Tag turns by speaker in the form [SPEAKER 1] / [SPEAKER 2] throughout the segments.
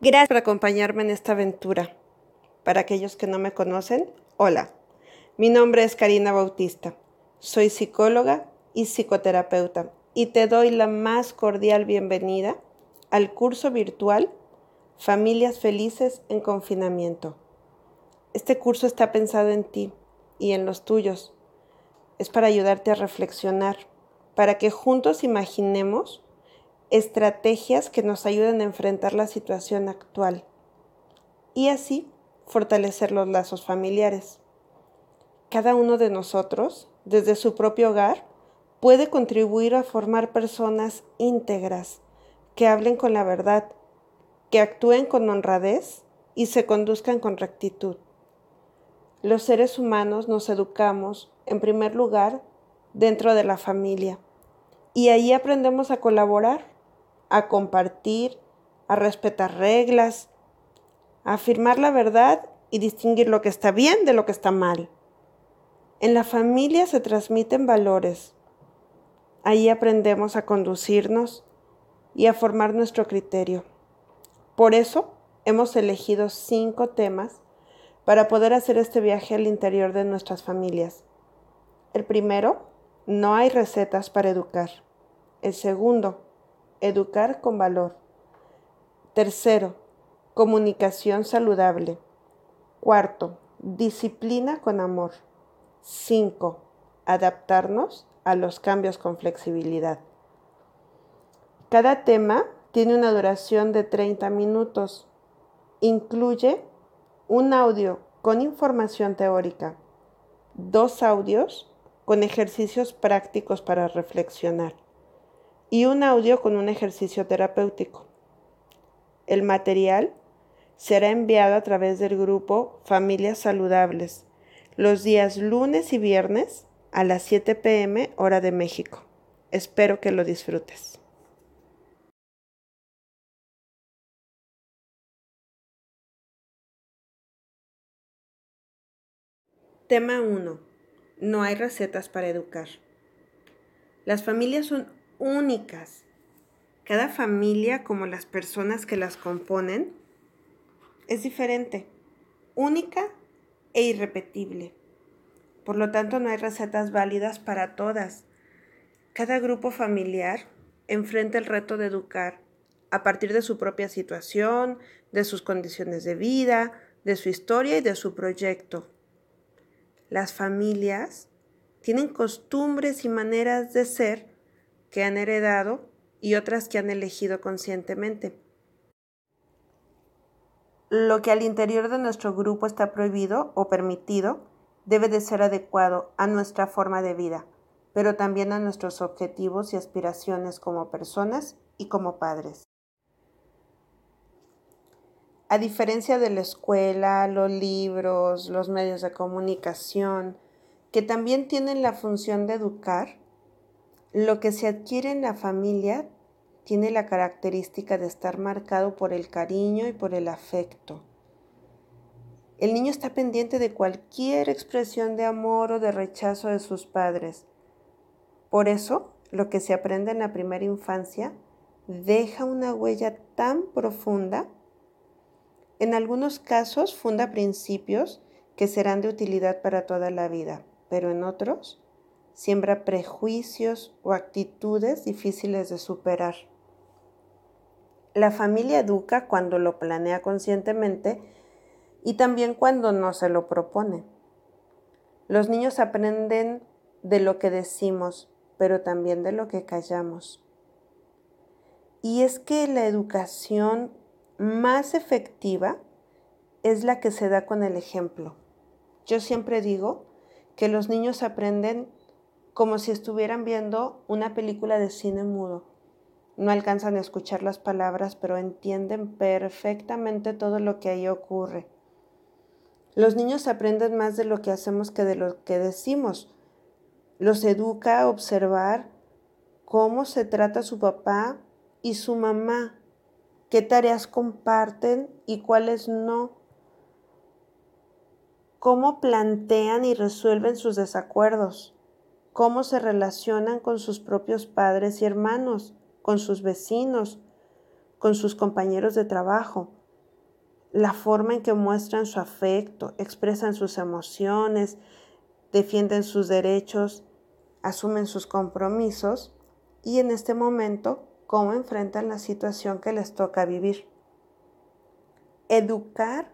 [SPEAKER 1] Gracias por acompañarme en esta aventura. Para aquellos que no me conocen, hola. Mi nombre es Karina Bautista. Soy psicóloga y psicoterapeuta y te doy la más cordial bienvenida al curso virtual Familias Felices en Confinamiento. Este curso está pensado en ti y en los tuyos. Es para ayudarte a reflexionar, para que juntos imaginemos estrategias que nos ayuden a enfrentar la situación actual y así fortalecer los lazos familiares. Cada uno de nosotros, desde su propio hogar, puede contribuir a formar personas íntegras, que hablen con la verdad, que actúen con honradez y se conduzcan con rectitud. Los seres humanos nos educamos, en primer lugar, dentro de la familia, y ahí aprendemos a colaborar a compartir, a respetar reglas, a afirmar la verdad y distinguir lo que está bien de lo que está mal. En la familia se transmiten valores. Ahí aprendemos a conducirnos y a formar nuestro criterio. Por eso hemos elegido cinco temas para poder hacer este viaje al interior de nuestras familias. El primero, no hay recetas para educar. El segundo, educar con valor. Tercero, comunicación saludable. Cuarto, disciplina con amor. Cinco, adaptarnos a los cambios con flexibilidad. Cada tema tiene una duración de 30 minutos. Incluye un audio con información teórica, dos audios con ejercicios prácticos para reflexionar y un audio con un ejercicio terapéutico. El material será enviado a través del grupo Familias Saludables los días lunes y viernes a las 7 pm hora de México. Espero que lo disfrutes. Tema 1. No hay recetas para educar. Las familias son únicas. Cada familia, como las personas que las componen, es diferente, única e irrepetible. Por lo tanto, no hay recetas válidas para todas. Cada grupo familiar enfrenta el reto de educar a partir de su propia situación, de sus condiciones de vida, de su historia y de su proyecto. Las familias tienen costumbres y maneras de ser que han heredado y otras que han elegido conscientemente. Lo que al interior de nuestro grupo está prohibido o permitido debe de ser adecuado a nuestra forma de vida, pero también a nuestros objetivos y aspiraciones como personas y como padres. A diferencia de la escuela, los libros, los medios de comunicación, que también tienen la función de educar, lo que se adquiere en la familia tiene la característica de estar marcado por el cariño y por el afecto. El niño está pendiente de cualquier expresión de amor o de rechazo de sus padres. Por eso, lo que se aprende en la primera infancia deja una huella tan profunda. En algunos casos funda principios que serán de utilidad para toda la vida, pero en otros siembra prejuicios o actitudes difíciles de superar. La familia educa cuando lo planea conscientemente y también cuando no se lo propone. Los niños aprenden de lo que decimos, pero también de lo que callamos. Y es que la educación más efectiva es la que se da con el ejemplo. Yo siempre digo que los niños aprenden como si estuvieran viendo una película de cine mudo. No alcanzan a escuchar las palabras, pero entienden perfectamente todo lo que ahí ocurre. Los niños aprenden más de lo que hacemos que de lo que decimos. Los educa a observar cómo se trata su papá y su mamá, qué tareas comparten y cuáles no, cómo plantean y resuelven sus desacuerdos cómo se relacionan con sus propios padres y hermanos, con sus vecinos, con sus compañeros de trabajo, la forma en que muestran su afecto, expresan sus emociones, defienden sus derechos, asumen sus compromisos y en este momento cómo enfrentan la situación que les toca vivir. Educar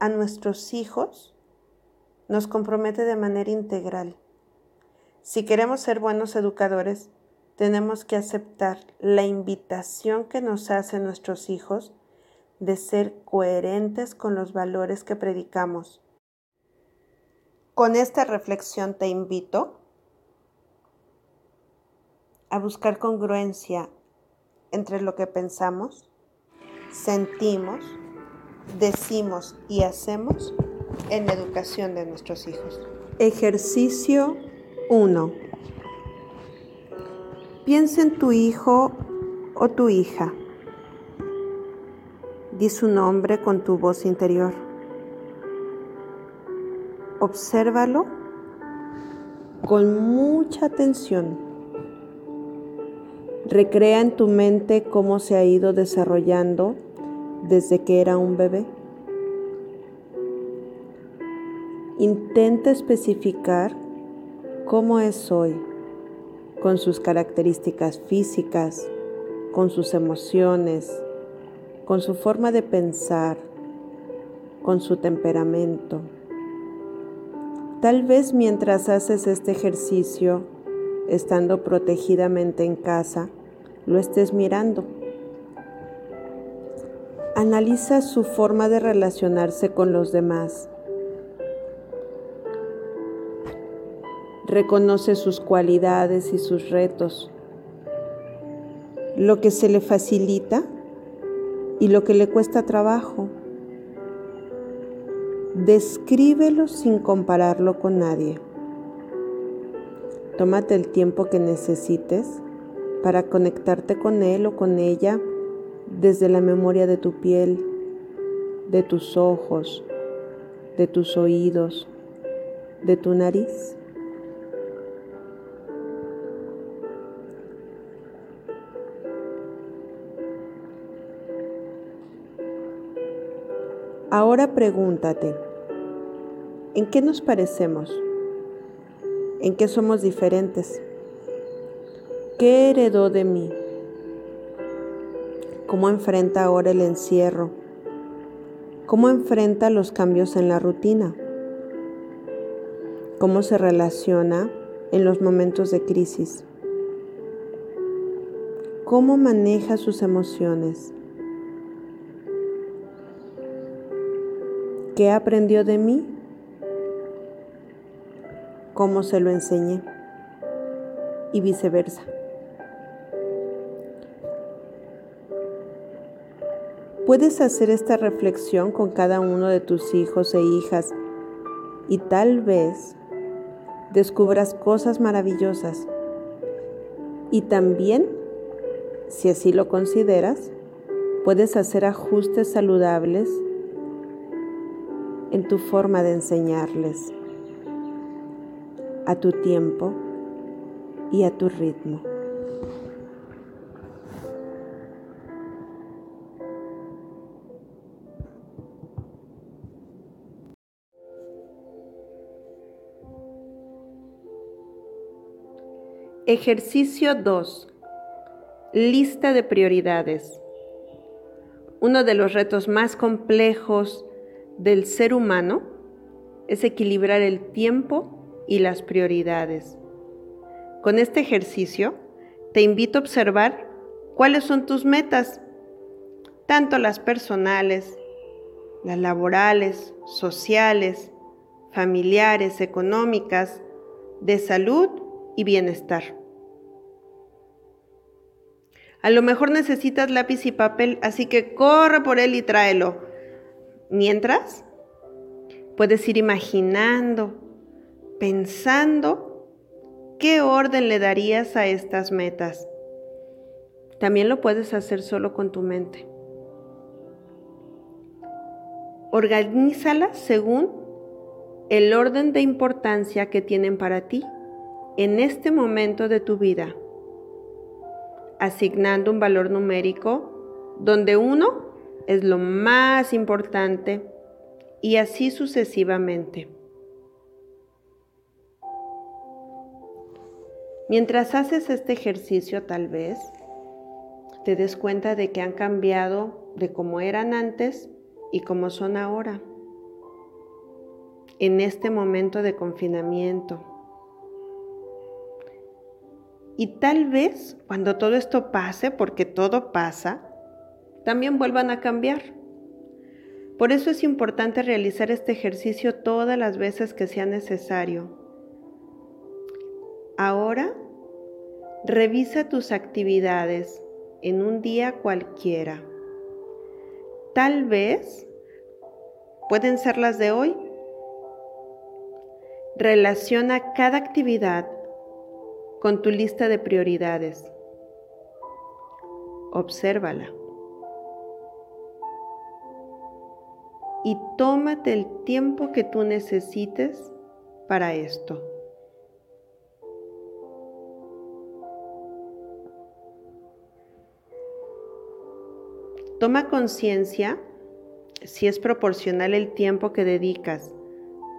[SPEAKER 1] a nuestros hijos nos compromete de manera integral. Si queremos ser buenos educadores, tenemos que aceptar la invitación que nos hacen nuestros hijos de ser coherentes con los valores que predicamos. Con esta reflexión te invito a buscar congruencia entre lo que pensamos, sentimos, decimos y hacemos en la educación de nuestros hijos. Ejercicio 1. Piensa en tu hijo o tu hija. Di su nombre con tu voz interior. Obsérvalo con mucha atención. Recrea en tu mente cómo se ha ido desarrollando desde que era un bebé. Intenta especificar cómo es hoy, con sus características físicas, con sus emociones, con su forma de pensar, con su temperamento. Tal vez mientras haces este ejercicio, estando protegidamente en casa, lo estés mirando. Analiza su forma de relacionarse con los demás. Reconoce sus cualidades y sus retos, lo que se le facilita y lo que le cuesta trabajo. Descríbelo sin compararlo con nadie. Tómate el tiempo que necesites para conectarte con él o con ella desde la memoria de tu piel, de tus ojos, de tus oídos, de tu nariz. Ahora pregúntate, ¿en qué nos parecemos? ¿En qué somos diferentes? ¿Qué heredó de mí? ¿Cómo enfrenta ahora el encierro? ¿Cómo enfrenta los cambios en la rutina? ¿Cómo se relaciona en los momentos de crisis? ¿Cómo maneja sus emociones? ¿Qué aprendió de mí? ¿Cómo se lo enseñé? Y viceversa. Puedes hacer esta reflexión con cada uno de tus hijos e hijas y tal vez descubras cosas maravillosas. Y también, si así lo consideras, puedes hacer ajustes saludables en tu forma de enseñarles, a tu tiempo y a tu ritmo. Ejercicio 2. Lista de prioridades. Uno de los retos más complejos del ser humano es equilibrar el tiempo y las prioridades. Con este ejercicio te invito a observar cuáles son tus metas, tanto las personales, las laborales, sociales, familiares, económicas, de salud y bienestar. A lo mejor necesitas lápiz y papel, así que corre por él y tráelo. Mientras, puedes ir imaginando, pensando qué orden le darías a estas metas. También lo puedes hacer solo con tu mente. Organízalas según el orden de importancia que tienen para ti en este momento de tu vida asignando un valor numérico donde uno es lo más importante y así sucesivamente. Mientras haces este ejercicio tal vez te des cuenta de que han cambiado de cómo eran antes y cómo son ahora, en este momento de confinamiento. Y tal vez cuando todo esto pase, porque todo pasa, también vuelvan a cambiar. Por eso es importante realizar este ejercicio todas las veces que sea necesario. Ahora, revisa tus actividades en un día cualquiera. Tal vez pueden ser las de hoy. Relaciona cada actividad con tu lista de prioridades. Obsérvala. Y tómate el tiempo que tú necesites para esto. Toma conciencia si es proporcional el tiempo que dedicas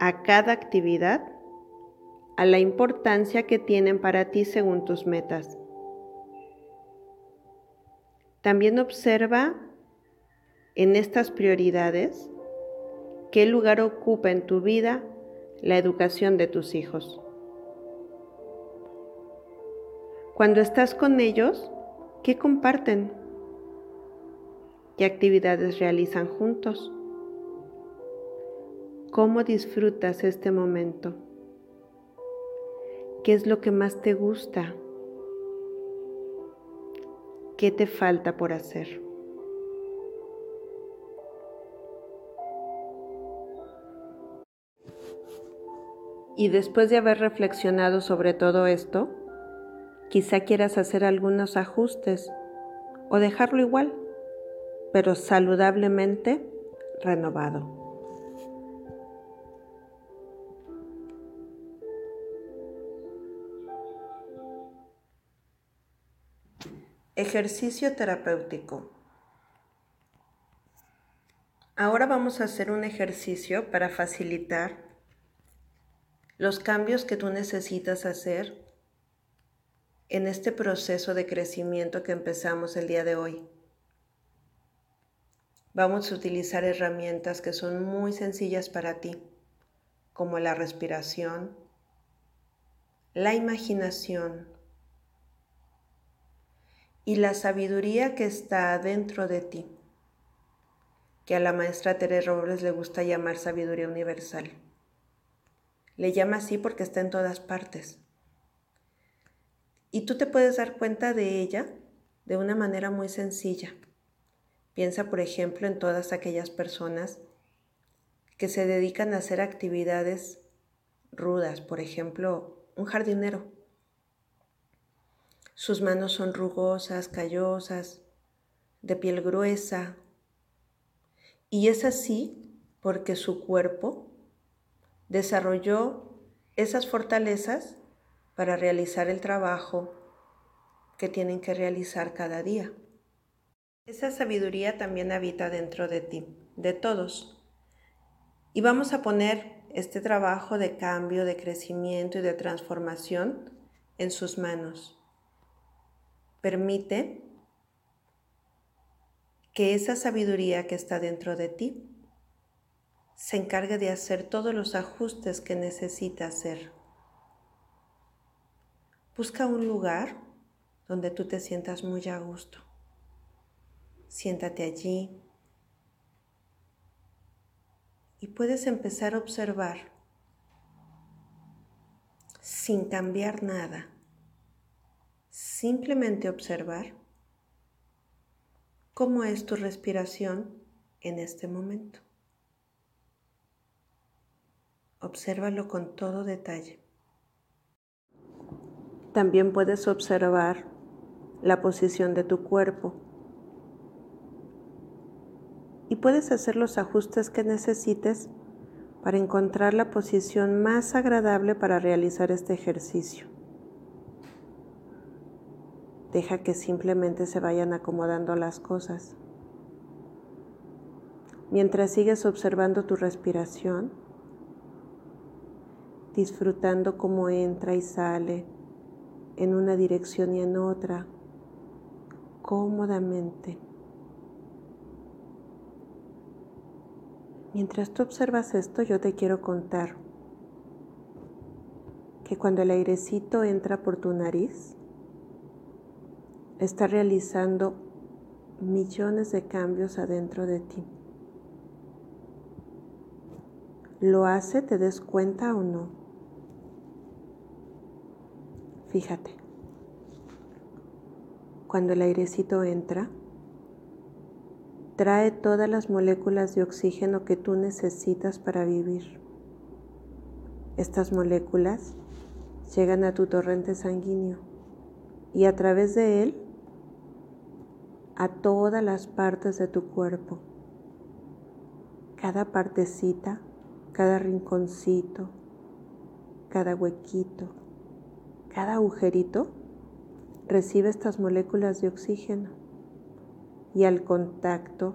[SPEAKER 1] a cada actividad a la importancia que tienen para ti según tus metas. También observa en estas prioridades qué lugar ocupa en tu vida la educación de tus hijos. Cuando estás con ellos, ¿qué comparten? ¿Qué actividades realizan juntos? ¿Cómo disfrutas este momento? ¿Qué es lo que más te gusta? ¿Qué te falta por hacer? Y después de haber reflexionado sobre todo esto, quizá quieras hacer algunos ajustes o dejarlo igual pero saludablemente renovado. Ejercicio terapéutico. Ahora vamos a hacer un ejercicio para facilitar los cambios que tú necesitas hacer en este proceso de crecimiento que empezamos el día de hoy. Vamos a utilizar herramientas que son muy sencillas para ti, como la respiración, la imaginación y la sabiduría que está dentro de ti, que a la maestra Teresa Robles le gusta llamar sabiduría universal. Le llama así porque está en todas partes. Y tú te puedes dar cuenta de ella de una manera muy sencilla. Piensa, por ejemplo, en todas aquellas personas que se dedican a hacer actividades rudas, por ejemplo, un jardinero. Sus manos son rugosas, callosas, de piel gruesa, y es así porque su cuerpo desarrolló esas fortalezas para realizar el trabajo que tienen que realizar cada día. Esa sabiduría también habita dentro de ti, de todos. Y vamos a poner este trabajo de cambio, de crecimiento y de transformación en sus manos. Permite que esa sabiduría que está dentro de ti se encargue de hacer todos los ajustes que necesita hacer. Busca un lugar donde tú te sientas muy a gusto. Siéntate allí y puedes empezar a observar sin cambiar nada, simplemente observar cómo es tu respiración en este momento. Obsérvalo con todo detalle. También puedes observar la posición de tu cuerpo y puedes hacer los ajustes que necesites para encontrar la posición más agradable para realizar este ejercicio. Deja que simplemente se vayan acomodando las cosas. Mientras sigues observando tu respiración, disfrutando cómo entra y sale en una dirección y en otra, cómodamente. Mientras tú observas esto, yo te quiero contar que cuando el airecito entra por tu nariz, está realizando millones de cambios adentro de ti. ¿Lo hace, te des cuenta o no? Fíjate, cuando el airecito entra, trae todas las moléculas de oxígeno que tú necesitas para vivir. Estas moléculas llegan a tu torrente sanguíneo y a través de él a todas las partes de tu cuerpo. Cada partecita, cada rinconcito, cada huequito, cada agujerito recibe estas moléculas de oxígeno y al contacto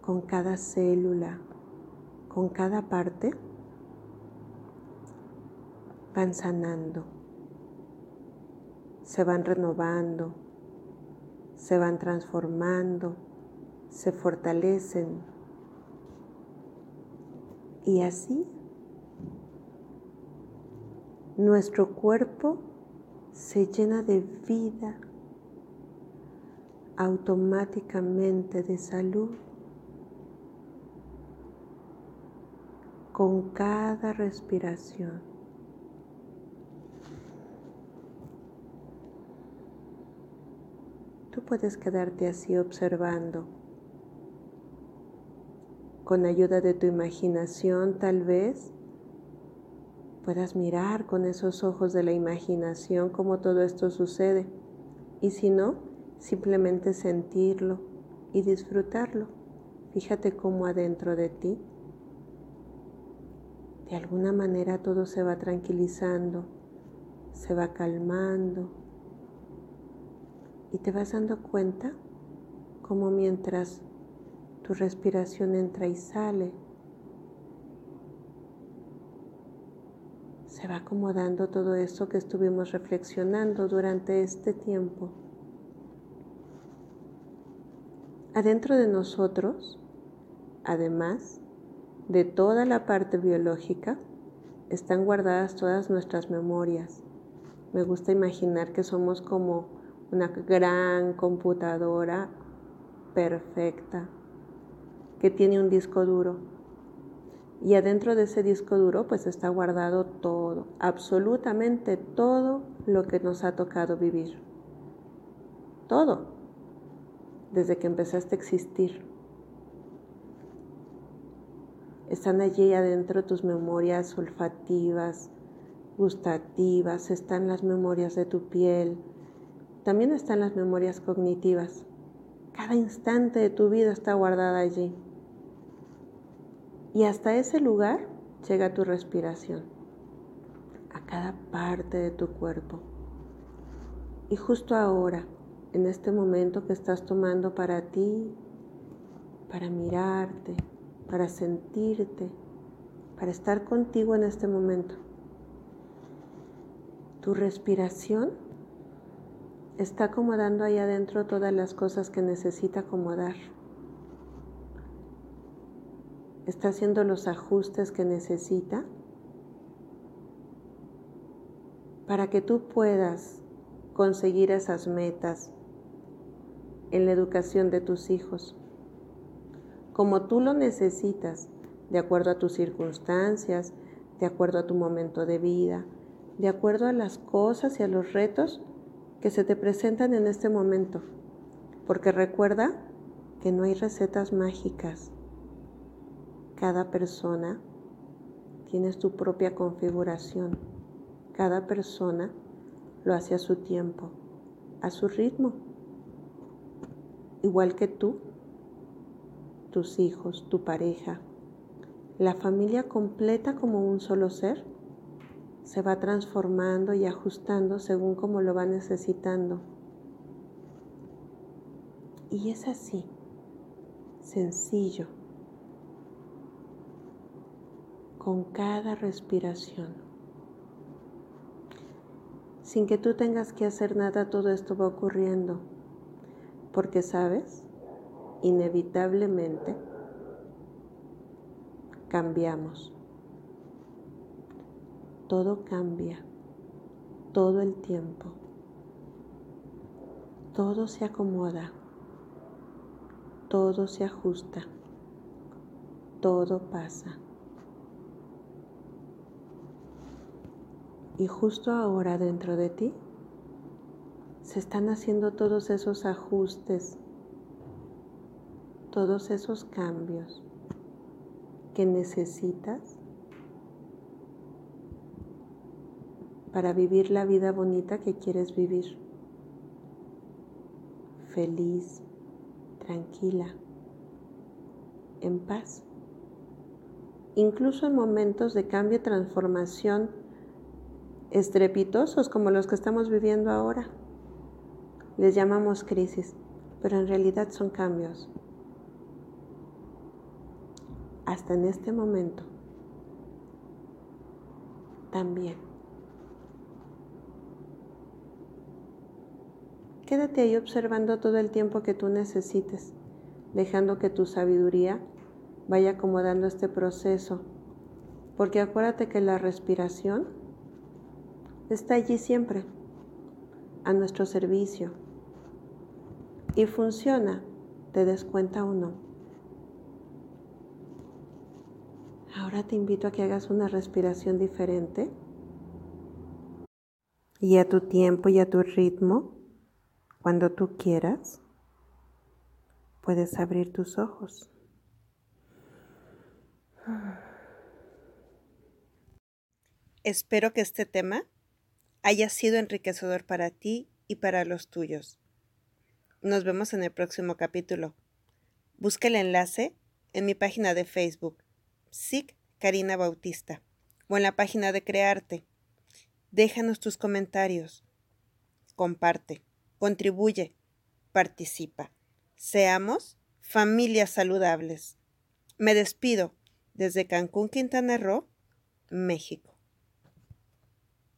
[SPEAKER 1] con cada célula, con cada parte, van sanando, se van renovando, se van transformando, se fortalecen. Y así nuestro cuerpo se llena de vida automáticamente de salud con cada respiración. Tú puedes quedarte así observando. Con ayuda de tu imaginación tal vez puedas mirar con esos ojos de la imaginación cómo todo esto sucede. Y si no, simplemente sentirlo y disfrutarlo. Fíjate cómo adentro de ti, de alguna manera todo se va tranquilizando, se va calmando y te vas dando cuenta como mientras tu respiración entra y sale, se va acomodando todo eso que estuvimos reflexionando durante este tiempo. Adentro de nosotros, además de toda la parte biológica, están guardadas todas nuestras memorias. Me gusta imaginar que somos como una gran computadora perfecta que tiene un disco duro. Y adentro de ese disco duro pues está guardado todo, absolutamente todo lo que nos ha tocado vivir. Todo, desde que empezaste a existir. Están allí adentro tus memorias olfativas, gustativas, están las memorias de tu piel, también están las memorias cognitivas. Cada instante de tu vida está guardada allí. Y hasta ese lugar llega tu respiración, a cada parte de tu cuerpo. Y justo ahora, en este momento que estás tomando para ti, para mirarte, para sentirte, para estar contigo en este momento, tu respiración está acomodando ahí adentro todas las cosas que necesita acomodar. Está haciendo los ajustes que necesita para que tú puedas conseguir esas metas en la educación de tus hijos, como tú lo necesitas, de acuerdo a tus circunstancias, de acuerdo a tu momento de vida, de acuerdo a las cosas y a los retos que se te presentan en este momento, porque recuerda que no hay recetas mágicas. Cada persona tiene su propia configuración. Cada persona lo hace a su tiempo, a su ritmo. Igual que tú, tus hijos, tu pareja, la familia completa como un solo ser se va transformando y ajustando según como lo va necesitando. Y es así. sencillo con cada respiración. Sin que tú tengas que hacer nada, todo esto va ocurriendo. Porque sabes, inevitablemente cambiamos. Todo cambia, todo el tiempo. Todo se acomoda, todo se ajusta, todo pasa. Y justo ahora dentro de ti se están haciendo todos esos ajustes, todos esos cambios que necesitas para vivir la vida bonita que quieres vivir. Feliz, tranquila, en paz. Incluso en momentos de cambio y transformación estrepitosos como los que estamos viviendo ahora. Les llamamos crisis, pero en realidad son cambios. Hasta en este momento. También. Quédate ahí observando todo el tiempo que tú necesites, dejando que tu sabiduría vaya acomodando este proceso, porque acuérdate que la respiración está allí siempre, a nuestro servicio. Y funciona, te des cuenta o no. Ahora te invito a que hagas una respiración diferente y a tu tiempo y a tu ritmo, cuando tú quieras, puedes abrir tus ojos. Espero que este tema haya sido enriquecedor para ti y para los tuyos. Nos vemos en el próximo capítulo. Busca el enlace en mi página de Facebook, SIC Karina Bautista, o en la página de Crearte. Déjanos tus comentarios. Comparte, contribuye, participa. Seamos familias saludables. Me despido desde Cancún, Quintana Roo, México.